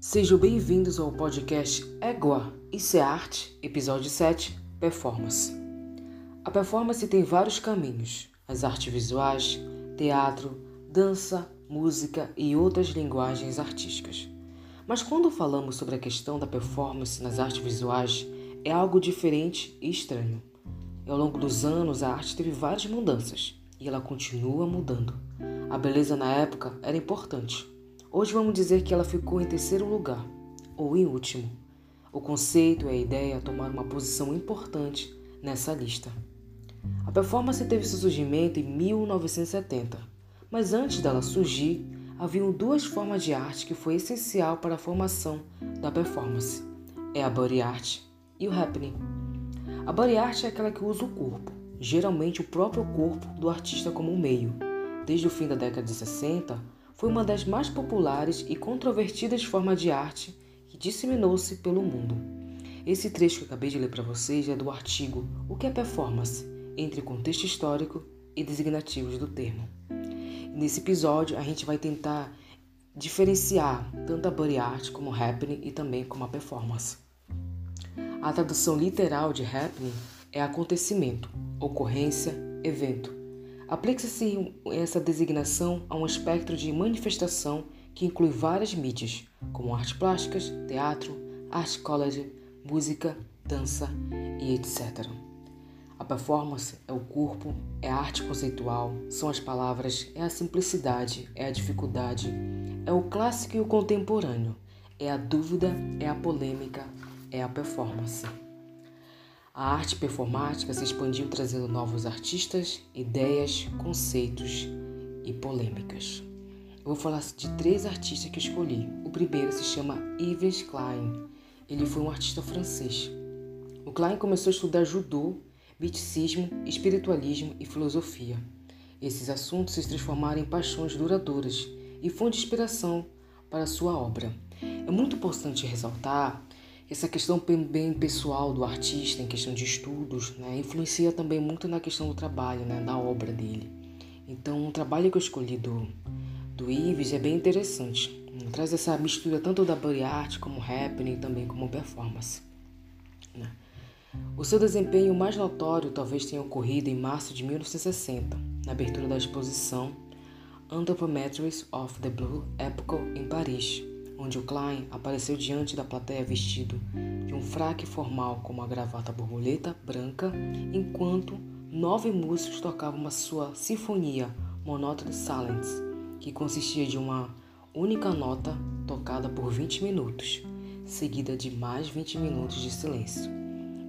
Sejam bem-vindos ao podcast Égua, Isso é Arte, episódio 7, Performance. A performance tem vários caminhos, as artes visuais, teatro, dança, música e outras linguagens artísticas. Mas quando falamos sobre a questão da performance nas artes visuais, é algo diferente e estranho. E ao longo dos anos, a arte teve várias mudanças e ela continua mudando. A beleza na época era importante, Hoje vamos dizer que ela ficou em terceiro lugar, ou em último. O conceito e a ideia tomaram uma posição importante nessa lista. A performance teve seu surgimento em 1970, mas antes dela surgir, haviam duas formas de arte que foi essencial para a formação da performance. É a body art e o happening. A body art é aquela que usa o corpo, geralmente o próprio corpo do artista como meio. Desde o fim da década de 60, foi uma das mais populares e controvertidas formas de arte que disseminou-se pelo mundo. Esse trecho que acabei de ler para vocês é do artigo O que é performance? entre contexto histórico e designativos do termo. nesse episódio a gente vai tentar diferenciar tanto a body art como o happening e também como a performance. A tradução literal de happening é acontecimento, ocorrência, evento. Aplica-se essa designação a um espectro de manifestação que inclui várias mídias, como artes plásticas, teatro, arte college, música, dança e etc. A performance é o corpo, é a arte conceitual, são as palavras, é a simplicidade, é a dificuldade, é o clássico e o contemporâneo, é a dúvida, é a polêmica, é a performance. A arte performática se expandiu trazendo novos artistas, ideias, conceitos e polêmicas. Eu vou falar de três artistas que escolhi. O primeiro se chama Yves Klein. Ele foi um artista francês. O Klein começou a estudar judô, misticismo, espiritualismo e filosofia. Esses assuntos se transformaram em paixões duradouras e fonte de inspiração para sua obra. É muito importante ressaltar essa questão bem pessoal do artista, em questão de estudos, né, influencia também muito na questão do trabalho, né, da obra dele. Então, o trabalho que eu escolhi do, do Ives é bem interessante. Traz essa mistura tanto da body art como happening, também como performance. Né. O seu desempenho mais notório talvez tenha ocorrido em março de 1960, na abertura da exposição Anthropometries of the Blue Epoch em Paris, onde o Klein apareceu diante da plateia vestido de um fraque formal com uma gravata borboleta branca, enquanto nove músicos tocavam uma sua sinfonia Monotone Silence, que consistia de uma única nota tocada por 20 minutos, seguida de mais 20 minutos de silêncio.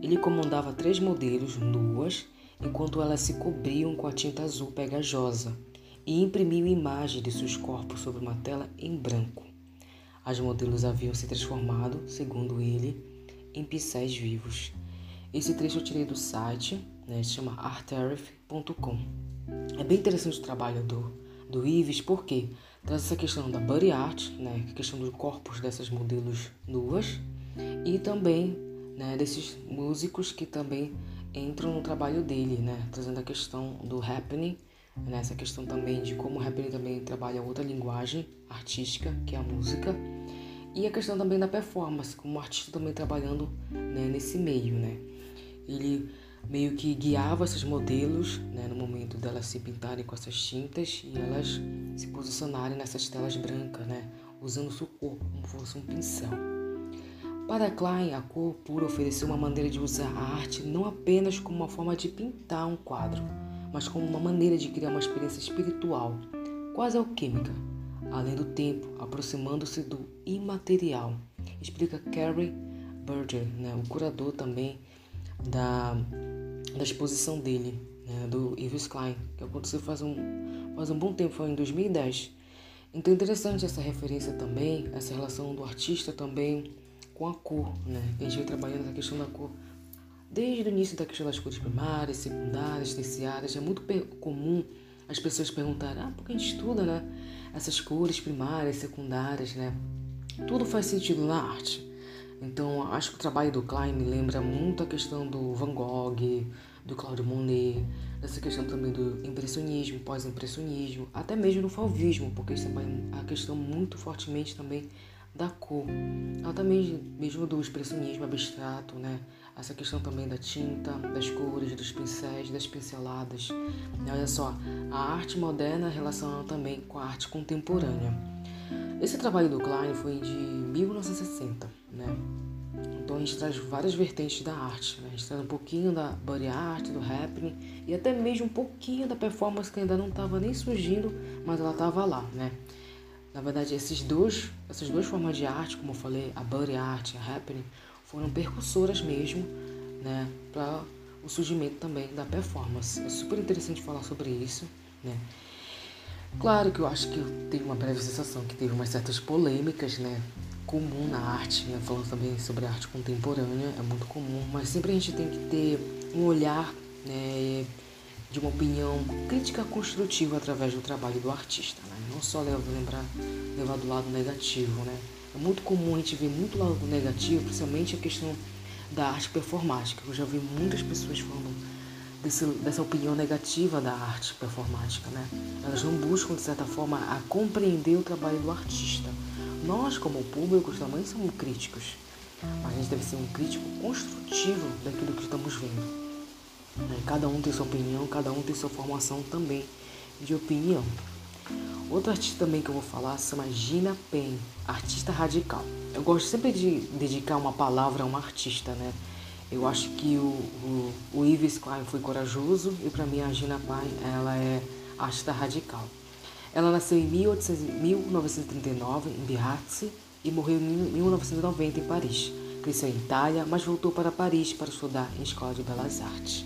Ele comandava três modelos nuas, enquanto elas se cobriam com a tinta azul pegajosa, e imprimiu imagens de seus corpos sobre uma tela em branco. As modelos haviam se transformado, segundo ele, em pincéis vivos. Esse trecho eu tirei do site, né, chama artariff.com. É bem interessante o trabalho do, do Ives, porque traz essa questão da body art, né, a questão dos corpos dessas modelos nuas, e também né, desses músicos que também entram no trabalho dele, né, trazendo a questão do happening nessa questão também de como o rap também trabalha outra linguagem artística, que é a música, e a questão também da performance, como o artista também trabalhando né, nesse meio, né? Ele meio que guiava esses modelos né, no momento delas se pintarem com essas tintas e elas se posicionarem nessas telas brancas, né, usando seu corpo como fosse um pincel. Para Klein, a cor pura ofereceu uma maneira de usar a arte não apenas como uma forma de pintar um quadro, mas como uma maneira de criar uma experiência espiritual, quase alquímica, além do tempo, aproximando-se do imaterial, explica Carrie Berger, né, o curador também da, da exposição dele, né, do Yves Klein, que aconteceu faz um, faz um bom tempo, foi em 2010. Então é interessante essa referência também, essa relação do artista também com a cor, né? A gente vem trabalhando essa questão da cor Desde o início da questão das cores primárias, secundárias, terciárias, é muito comum as pessoas perguntarem, ah, porque a gente estuda, né? Essas cores primárias, secundárias, né? Tudo faz sentido na arte. Então, acho que o trabalho do Klein me lembra muito a questão do Van Gogh, do Claude Monet, dessa questão também do impressionismo, pós-impressionismo, até mesmo do fauvismo, porque isso é a questão muito fortemente também da cor. Ela também, mesmo do expressionismo abstrato, né? Essa questão também da tinta, das cores, dos pincéis, das pinceladas. olha só, a arte moderna relacionada também com a arte contemporânea. Esse trabalho do Klein foi de 1960, né? Então a gente traz várias vertentes da arte, né? A gente traz um pouquinho da body art, do happening e até mesmo um pouquinho da performance que ainda não estava nem surgindo, mas ela estava lá, né? Na verdade, esses dois, essas duas formas de arte, como eu falei, a body art e a happening, foram percussoras mesmo, né, para o surgimento também da performance. É super interessante falar sobre isso, né? Claro que eu acho que teve uma breve sensação que teve umas certas polêmicas, né? Comum na arte, né? falando também sobre arte contemporânea, é muito comum, mas sempre a gente tem que ter um olhar né, de uma opinião crítica construtiva através do trabalho do artista, né? não só lembrar, levar do lado negativo. Né? Muito comum a gente ver muito lado negativo, principalmente a questão da arte performática. Eu já vi muitas pessoas falando desse, dessa opinião negativa da arte performática. Né? Elas não buscam, de certa forma, a compreender o trabalho do artista. Nós, como público, também somos críticos, a gente deve ser um crítico construtivo daquilo que estamos vendo. Né? Cada um tem sua opinião, cada um tem sua formação também de opinião. Outra artista também que eu vou falar se chama Gina Pen, artista radical. Eu gosto sempre de dedicar uma palavra a um artista, né? Eu acho que o, o, o Yves Klein foi corajoso e para mim a Gina Pen, ela é artista radical. Ela nasceu em 1939 em Biarritz e morreu em 1990 em Paris. Cresceu em Itália, mas voltou para Paris para estudar em Escola de Belas Artes.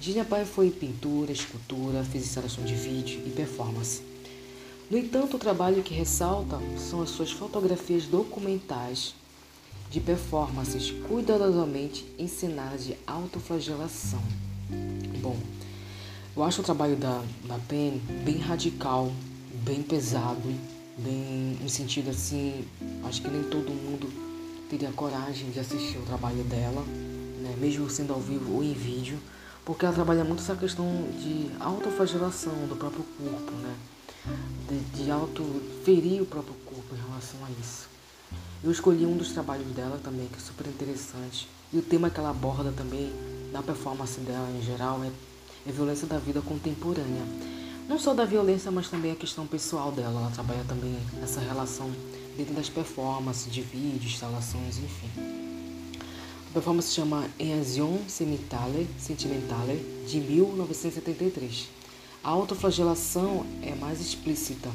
Gina Pai foi pintura, escultura, fez instalação de vídeo e performance. No entanto, o trabalho que ressalta são as suas fotografias documentais de performances cuidadosamente ensinadas de autoflagelação. Bom, eu acho o trabalho da, da Pen bem radical, bem pesado, bem no sentido assim, acho que nem todo mundo teria coragem de assistir o trabalho dela, né, mesmo sendo ao vivo ou em vídeo porque ela trabalha muito essa questão de autoflagelação do próprio corpo, né? De, de autoferir o próprio corpo em relação a isso. Eu escolhi um dos trabalhos dela também, que é super interessante. E o tema que ela aborda também, na performance dela em geral, é, é violência da vida contemporânea. Não só da violência, mas também a questão pessoal dela. Ela trabalha também essa relação dentro das performances, de vídeo, instalações, enfim performance se chama Easion Sentimentale, de 1973. A autoflagelação é mais explícita.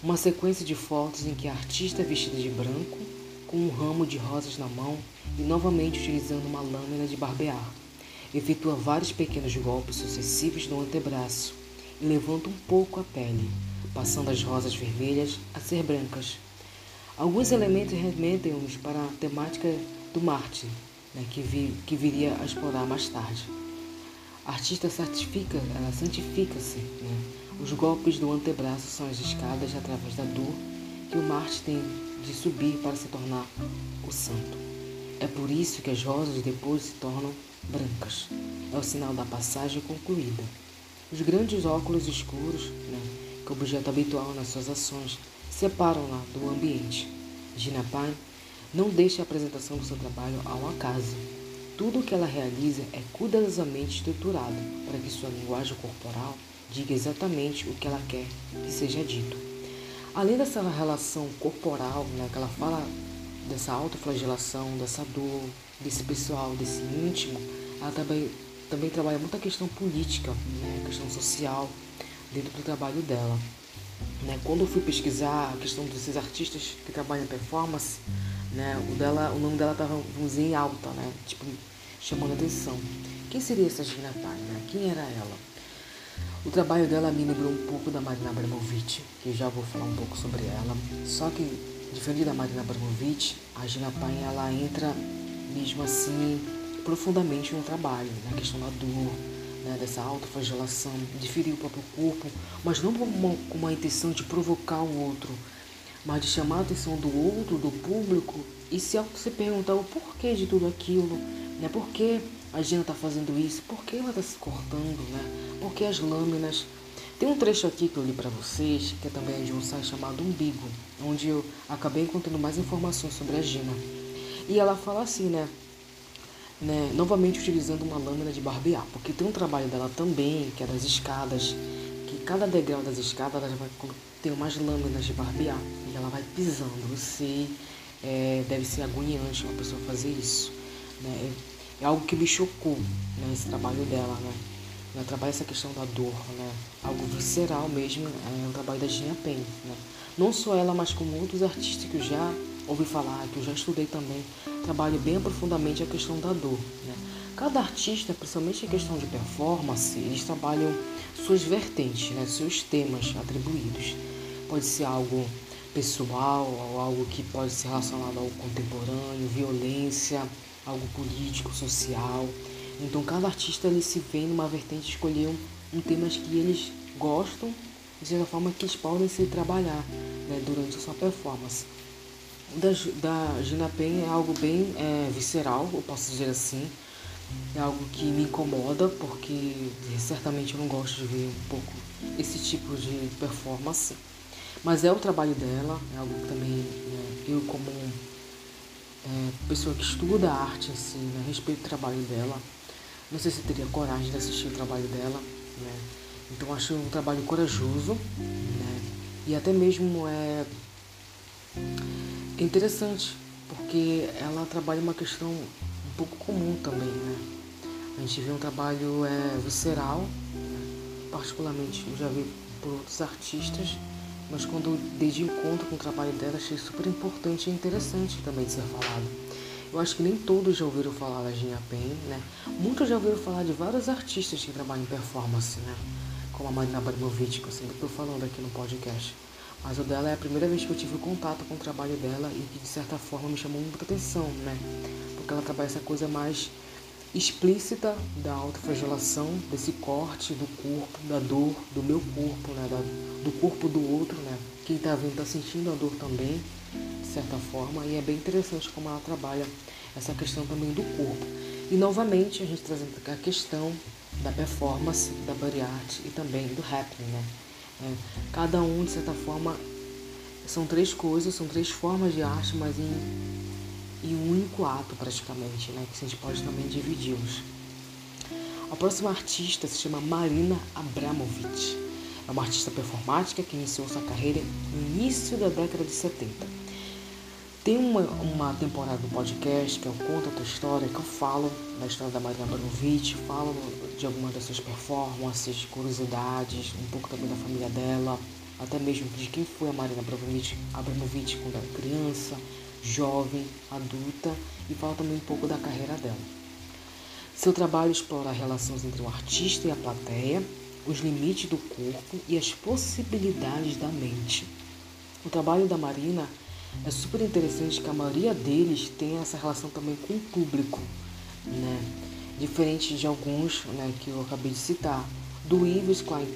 Uma sequência de fotos em que a artista é vestida de branco, com um ramo de rosas na mão e novamente utilizando uma lâmina de barbear. Efetua vários pequenos golpes sucessivos no antebraço e levanta um pouco a pele, passando as rosas vermelhas a ser brancas. Alguns elementos remetem-nos para a temática do Marte, né, que, vi, que viria a explorar mais tarde. A artista certifica, ela santifica-se. Né? Os golpes do antebraço são as escadas através da dor que o Marte tem de subir para se tornar o santo. É por isso que as rosas depois se tornam brancas. É o sinal da passagem concluída. Os grandes óculos escuros, né, que é o objeto habitual nas suas ações, separam-la do ambiente. Gina Pine não deixe a apresentação do seu trabalho ao acaso. Tudo o que ela realiza é cuidadosamente estruturado para que sua linguagem corporal diga exatamente o que ela quer que seja dito. Além dessa relação corporal, né, que ela fala dessa autoflagelação, dessa dor, desse pessoal, desse íntimo, ela também, também trabalha muito a questão política, né, questão social dentro do trabalho dela. Né, quando eu fui pesquisar a questão desses artistas que trabalham em performance, né? O, dela, o nome dela tava, em alta, né? Tipo, chamando atenção. Quem seria essa Gina Pai, né? Quem era ela? O trabalho dela me lembrou um pouco da Marina Abramovic, que já vou falar um pouco sobre ela. Só que, diferente da Marina Abramovic, a Gina Pai, ela entra mesmo assim profundamente no trabalho, na questão da dor, né, dessa autoflagelação, de ferir o próprio corpo, mas não com uma, com uma intenção de provocar o outro, mas de chamar a atenção do outro, do público, e se se perguntar o porquê de tudo aquilo, né? Por que a Gina está fazendo isso? Por que ela está se cortando, né? Por que as lâminas? Tem um trecho aqui que eu li para vocês, que é também de um site chamado Umbigo, onde eu acabei encontrando mais informações sobre a Gina. E ela fala assim, né? né novamente utilizando uma lâmina de barbear, porque tem um trabalho dela também, que é das escadas, que cada degrau das escadas ela vai ter umas lâminas de barbear e ela vai pisando. Você é, deve ser agoniante uma pessoa fazer isso. Né? É, é algo que me chocou né, esse trabalho dela, né? Ela trabalha essa questão da dor, né? Algo visceral mesmo, é um trabalho da Gina Pen, né? Não só ela, mas como outros artistas que eu já ouvi falar, que eu já estudei também, trabalham bem profundamente a questão da dor, né? Cada artista, principalmente em questão de performance, eles trabalham suas vertentes, né? Seus temas atribuídos. Pode ser algo pessoal, ou algo que pode ser relacionado ao contemporâneo, violência, algo político, social. Então cada artista ele se vê numa vertente escolher um, um tema que eles gostam, de certa forma que eles podem se trabalhar né, durante a sua performance. Da, da Gina Pen é algo bem é, visceral, eu posso dizer assim. É algo que me incomoda, porque certamente eu não gosto de ver um pouco esse tipo de performance. Mas é o trabalho dela, é algo que também né, eu como é, pessoa que estuda a arte si, né, respeito o trabalho dela. Não sei se teria coragem de assistir o trabalho dela, né? Então acho um trabalho corajoso, né? E até mesmo é interessante, porque ela trabalha uma questão um pouco comum também, né? A gente vê um trabalho é, visceral, né? particularmente eu já vi por outros artistas, mas quando dei de encontro com o trabalho dela, achei super importante e interessante também de ser falado. Eu acho que nem todos já ouviram falar da Gina Pen, né? Muitos já ouviram falar de vários artistas que trabalham em performance, né? Como a Marina Abramovic, que eu sempre estou falando aqui no podcast. Mas o dela é a primeira vez que eu tive contato com o trabalho dela e que de certa forma me chamou muita atenção, né? Porque ela trabalha essa coisa mais explícita da autoflagelação, desse corte do corpo, da dor do meu corpo, né? Da, do corpo do outro, né? Quem está vendo está sentindo a dor também certa forma, e é bem interessante como ela trabalha essa questão também do corpo. E novamente a gente trazendo a questão da performance, da body art e também do happening, né? É, cada um, de certa forma, são três coisas, são três formas de arte, mas em, em um único ato praticamente, né? Que a gente pode também dividi-los. A próxima artista se chama Marina Abramovic. É uma artista performática que iniciou sua carreira no início da década de 70 tem uma, uma temporada do podcast que eu conto a tua história, que eu falo da história da Marina Abramovic, falo de algumas das suas performances, curiosidades, um pouco também da família dela, até mesmo de quem foi a Marina Abramovic, Abramovic quando era criança, jovem, adulta, e falo também um pouco da carreira dela. Seu trabalho explora relações entre o artista e a plateia, os limites do corpo e as possibilidades da mente. O trabalho da Marina é super interessante que a maioria deles tem essa relação também com o público, né? Diferente de alguns né, que eu acabei de citar. Do Ives Klein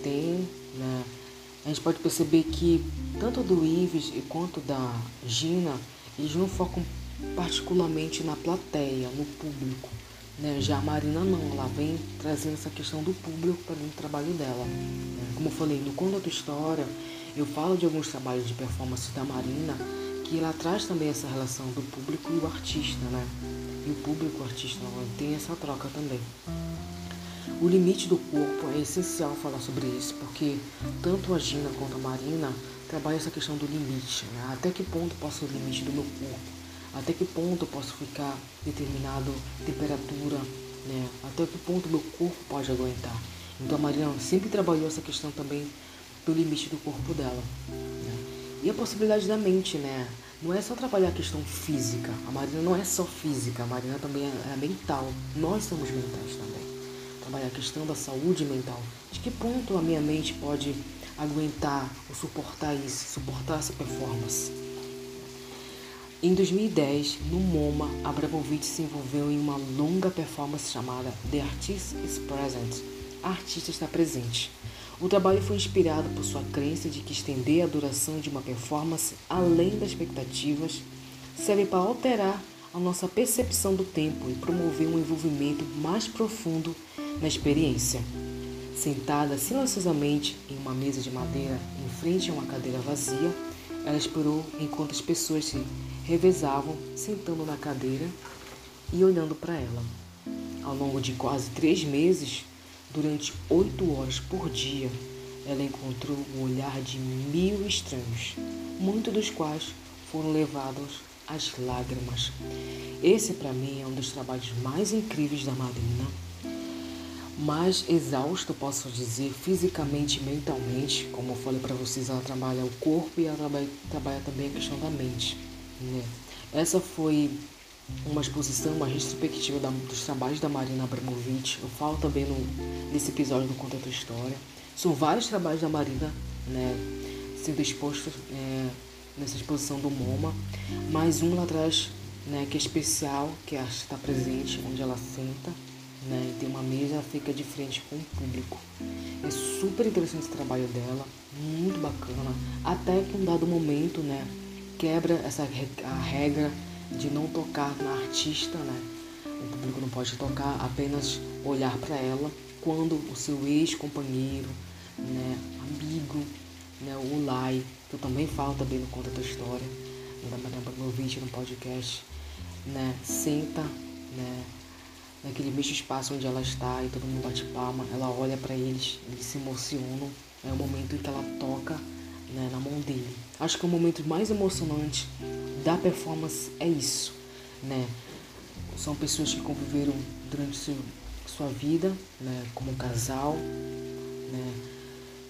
né? A gente pode perceber que tanto do Ives quanto da Gina, eles não focam particularmente na plateia, no público. Né? Já a Marina não, ela vem trazendo essa questão do público para dentro do trabalho dela. Como eu falei, no Conto da Tua História, eu falo de alguns trabalhos de performance da Marina que ela traz também essa relação do público e o artista, né? E o público e o artista tem essa troca também. O limite do corpo é essencial falar sobre isso, porque tanto a Gina quanto a Marina trabalham essa questão do limite. Né? Até que ponto posso o limite do meu corpo? Até que ponto eu posso ficar determinado temperatura? Né? Até que ponto meu corpo pode aguentar? Então a Marina sempre trabalhou essa questão também do limite do corpo dela. Né? E a possibilidade da mente, né? Não é só trabalhar a questão física. A Marina não é só física, a Marina também é, é mental. Nós somos mentais também. Trabalhar a questão da saúde mental. De que ponto a minha mente pode aguentar ou suportar isso, suportar essa performance? Em 2010, no MoMA, Abramovich se envolveu em uma longa performance chamada The Artist is Present. A artista está presente o trabalho foi inspirado por sua crença de que estender a duração de uma performance além das expectativas serve para alterar a nossa percepção do tempo e promover um envolvimento mais profundo na experiência. Sentada silenciosamente em uma mesa de madeira em frente a uma cadeira vazia, ela esperou enquanto as pessoas se revezavam sentando na cadeira e olhando para ela. Ao longo de quase três meses, durante oito horas por dia, ela encontrou o olhar de mil estranhos, muitos dos quais foram levados às lágrimas. Esse, para mim, é um dos trabalhos mais incríveis da Marina. Mais exausto, posso dizer, fisicamente e mentalmente. Como eu falei para vocês, ela trabalha o corpo e ela trabalha, trabalha também a questão da mente. Né? Essa foi uma exposição, uma retrospectiva da, dos trabalhos da Marina Abramovic. Eu falo também no, nesse episódio do Conta Tua História. São vários trabalhos da Marina né, sendo expostos é, nessa exposição do MoMA, mais um lá atrás né, que é especial, que está presente, onde ela senta, né, tem uma mesa, fica de frente com o público. É super interessante esse trabalho dela, muito bacana, até que um dado momento, né, quebra essa a regra de não tocar na artista, né? O público não pode tocar, apenas olhar para ela quando o seu ex-companheiro, né, amigo, né, o Lai, que eu também falo também no Conta da História, da Madame no podcast, né, senta, né, naquele mesmo espaço onde ela está e todo mundo bate palma, ela olha para eles, eles se emocionam, é o momento em que ela toca né, na mão dele. Acho que o momento mais emocionante da performance é isso, né? São pessoas que conviveram durante seu, sua vida, né, como um casal, né?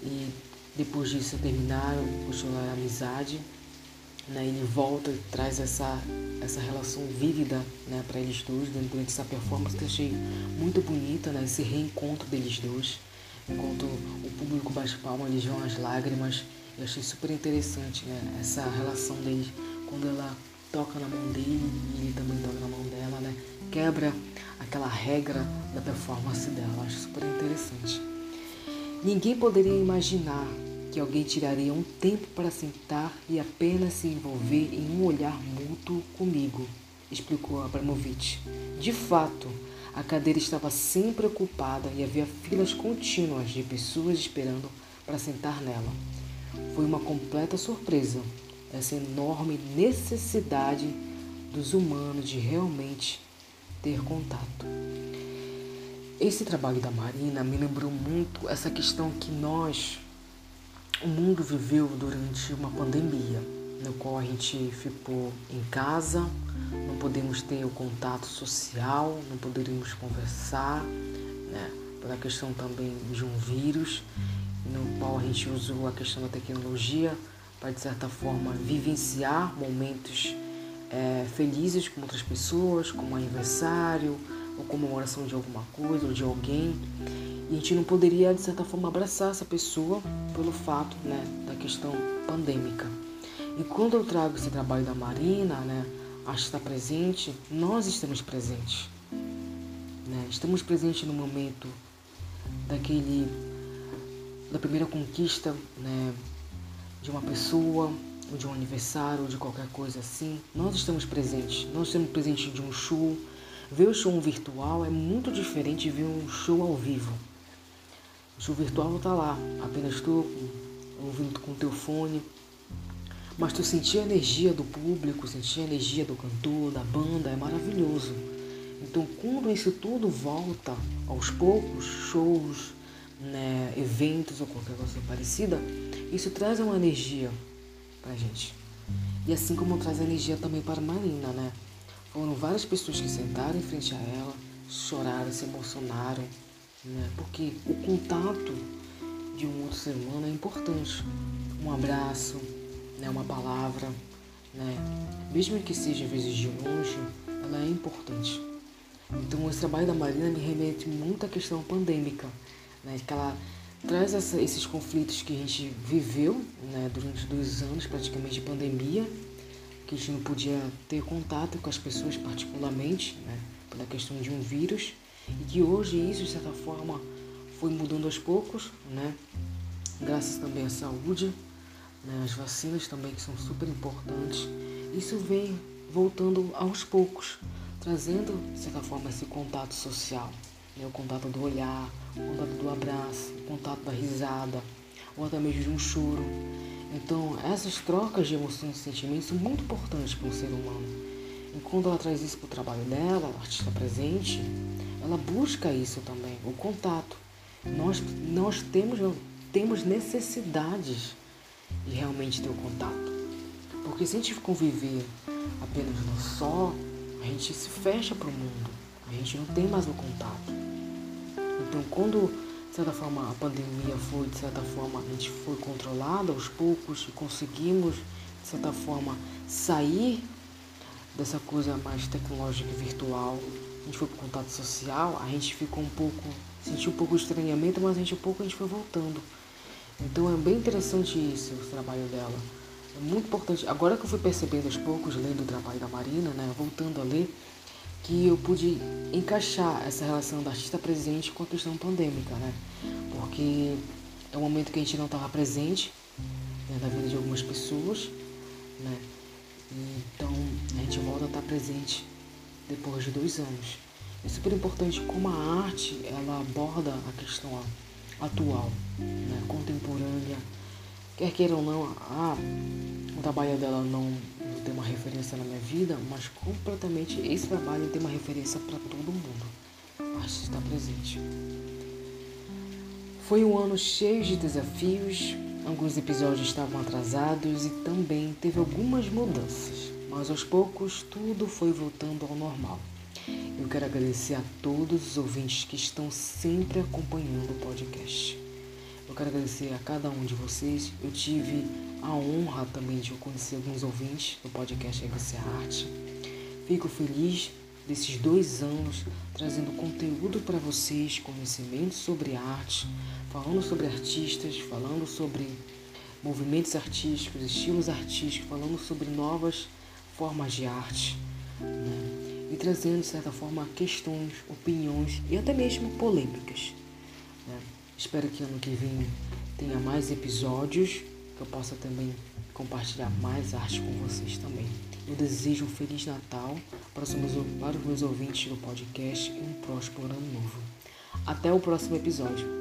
E depois disso terminaram, continuaram a amizade, né? Ele volta e traz essa essa relação vívida, né, para eles dois durante essa performance que eu achei muito bonita, né? Esse reencontro deles dois, enquanto o público bate palma, eles vão as lágrimas eu achei super interessante né, essa relação deles, quando ela toca na mão dele e ele também toca na mão dela, né? Quebra aquela regra da performance dela. Eu acho super interessante. Ninguém poderia imaginar que alguém tiraria um tempo para sentar e apenas se envolver em um olhar mútuo comigo, explicou Abramovich. De fato, a cadeira estava sempre ocupada e havia filas contínuas de pessoas esperando para sentar nela. Foi uma completa surpresa essa enorme necessidade dos humanos de realmente ter contato. Esse trabalho da Marina me lembrou muito essa questão que nós, o mundo viveu durante uma pandemia, no qual a gente ficou em casa, não podemos ter o contato social, não poderíamos conversar, né, pela questão também de um vírus no qual a gente usou a questão da tecnologia para, de certa forma, vivenciar momentos é, felizes com outras pessoas, como aniversário ou comemoração de alguma coisa ou de alguém. E a gente não poderia, de certa forma, abraçar essa pessoa pelo fato né, da questão pandêmica. E quando eu trago esse trabalho da Marina, né, acho que está presente, nós estamos presentes. Né? Estamos presentes no momento daquele da primeira conquista né, de uma pessoa, ou de um aniversário, ou de qualquer coisa assim, nós estamos presentes. Nós estamos presentes de um show. Ver o show virtual é muito diferente de ver um show ao vivo. O show virtual está lá, apenas tu ouvindo com teu fone. Mas tu sentir a energia do público, sentir a energia do cantor, da banda, é maravilhoso. Então, quando isso tudo volta aos poucos, shows, né, eventos ou qualquer coisa parecida, isso traz uma energia pra gente. E assim como traz energia também para a Marina, né? Foram várias pessoas que sentaram em frente a ela, choraram, se emocionaram, né? Porque o contato de um outro ser humano é importante. Um abraço, né? uma palavra, né? Mesmo que seja vezes de longe, ela é importante. Então, esse trabalho da Marina me remete muito à questão pandêmica, né? Que ela traz essa, esses conflitos que a gente viveu né, durante dois anos praticamente de pandemia, que a gente não podia ter contato com as pessoas particularmente, né, pela questão de um vírus, e que hoje isso, de certa forma, foi mudando aos poucos, né, graças também à saúde, né, as vacinas também que são super importantes. Isso vem voltando aos poucos, trazendo, de certa forma, esse contato social. né? o contato do olhar, o contato do abraço, o contato da risada, ou até mesmo de um choro. Então, essas trocas de emoções e sentimentos são muito importantes para o ser humano. E quando ela traz isso para o trabalho dela, artista presente, ela busca isso também, o contato. Nós, nós temos, temos necessidades de realmente ter o contato. Porque se a gente conviver apenas no só, a gente se fecha para o mundo. A gente não tem mais o contato. Então, quando, de certa forma, a pandemia foi, de certa forma, a gente foi controlada aos poucos e conseguimos, de certa forma, sair dessa coisa mais tecnológica e virtual, a gente foi para o contato social, a gente ficou um pouco, sentiu um pouco de estranhamento, mas a gente um pouco a gente foi voltando. Então é bem interessante isso, o trabalho dela. É muito importante. Agora que eu fui percebendo aos poucos, lendo o trabalho da Marina, né, voltando a ler, que eu pude encaixar essa relação da artista presente com a questão pandêmica, né? Porque é um momento que a gente não estava presente né, na vida de algumas pessoas, né? Então a gente volta a estar presente depois de dois anos. É super importante como a arte ela aborda a questão atual, né, contemporânea. Quer queira ou não, a, o trabalho dela não uma referência na minha vida, mas completamente esse trabalho tem uma referência para todo mundo. A arte está presente. Foi um ano cheio de desafios, alguns episódios estavam atrasados e também teve algumas mudanças, mas aos poucos tudo foi voltando ao normal. Eu quero agradecer a todos os ouvintes que estão sempre acompanhando o podcast. Eu quero agradecer a cada um de vocês. Eu tive a honra também de conhecer alguns ouvintes do podcast Você Arte. Fico feliz desses dois anos trazendo conteúdo para vocês, conhecimento sobre arte, falando sobre artistas, falando sobre movimentos artísticos, estilos artísticos, falando sobre novas formas de arte. Né? e trazendo, de certa forma, questões, opiniões e até mesmo polêmicas. Espero que ano que vem tenha mais episódios, que eu possa também compartilhar mais arte com vocês também. Eu desejo um Feliz Natal para os meus, para os meus ouvintes do podcast e um próspero ano novo. Até o próximo episódio.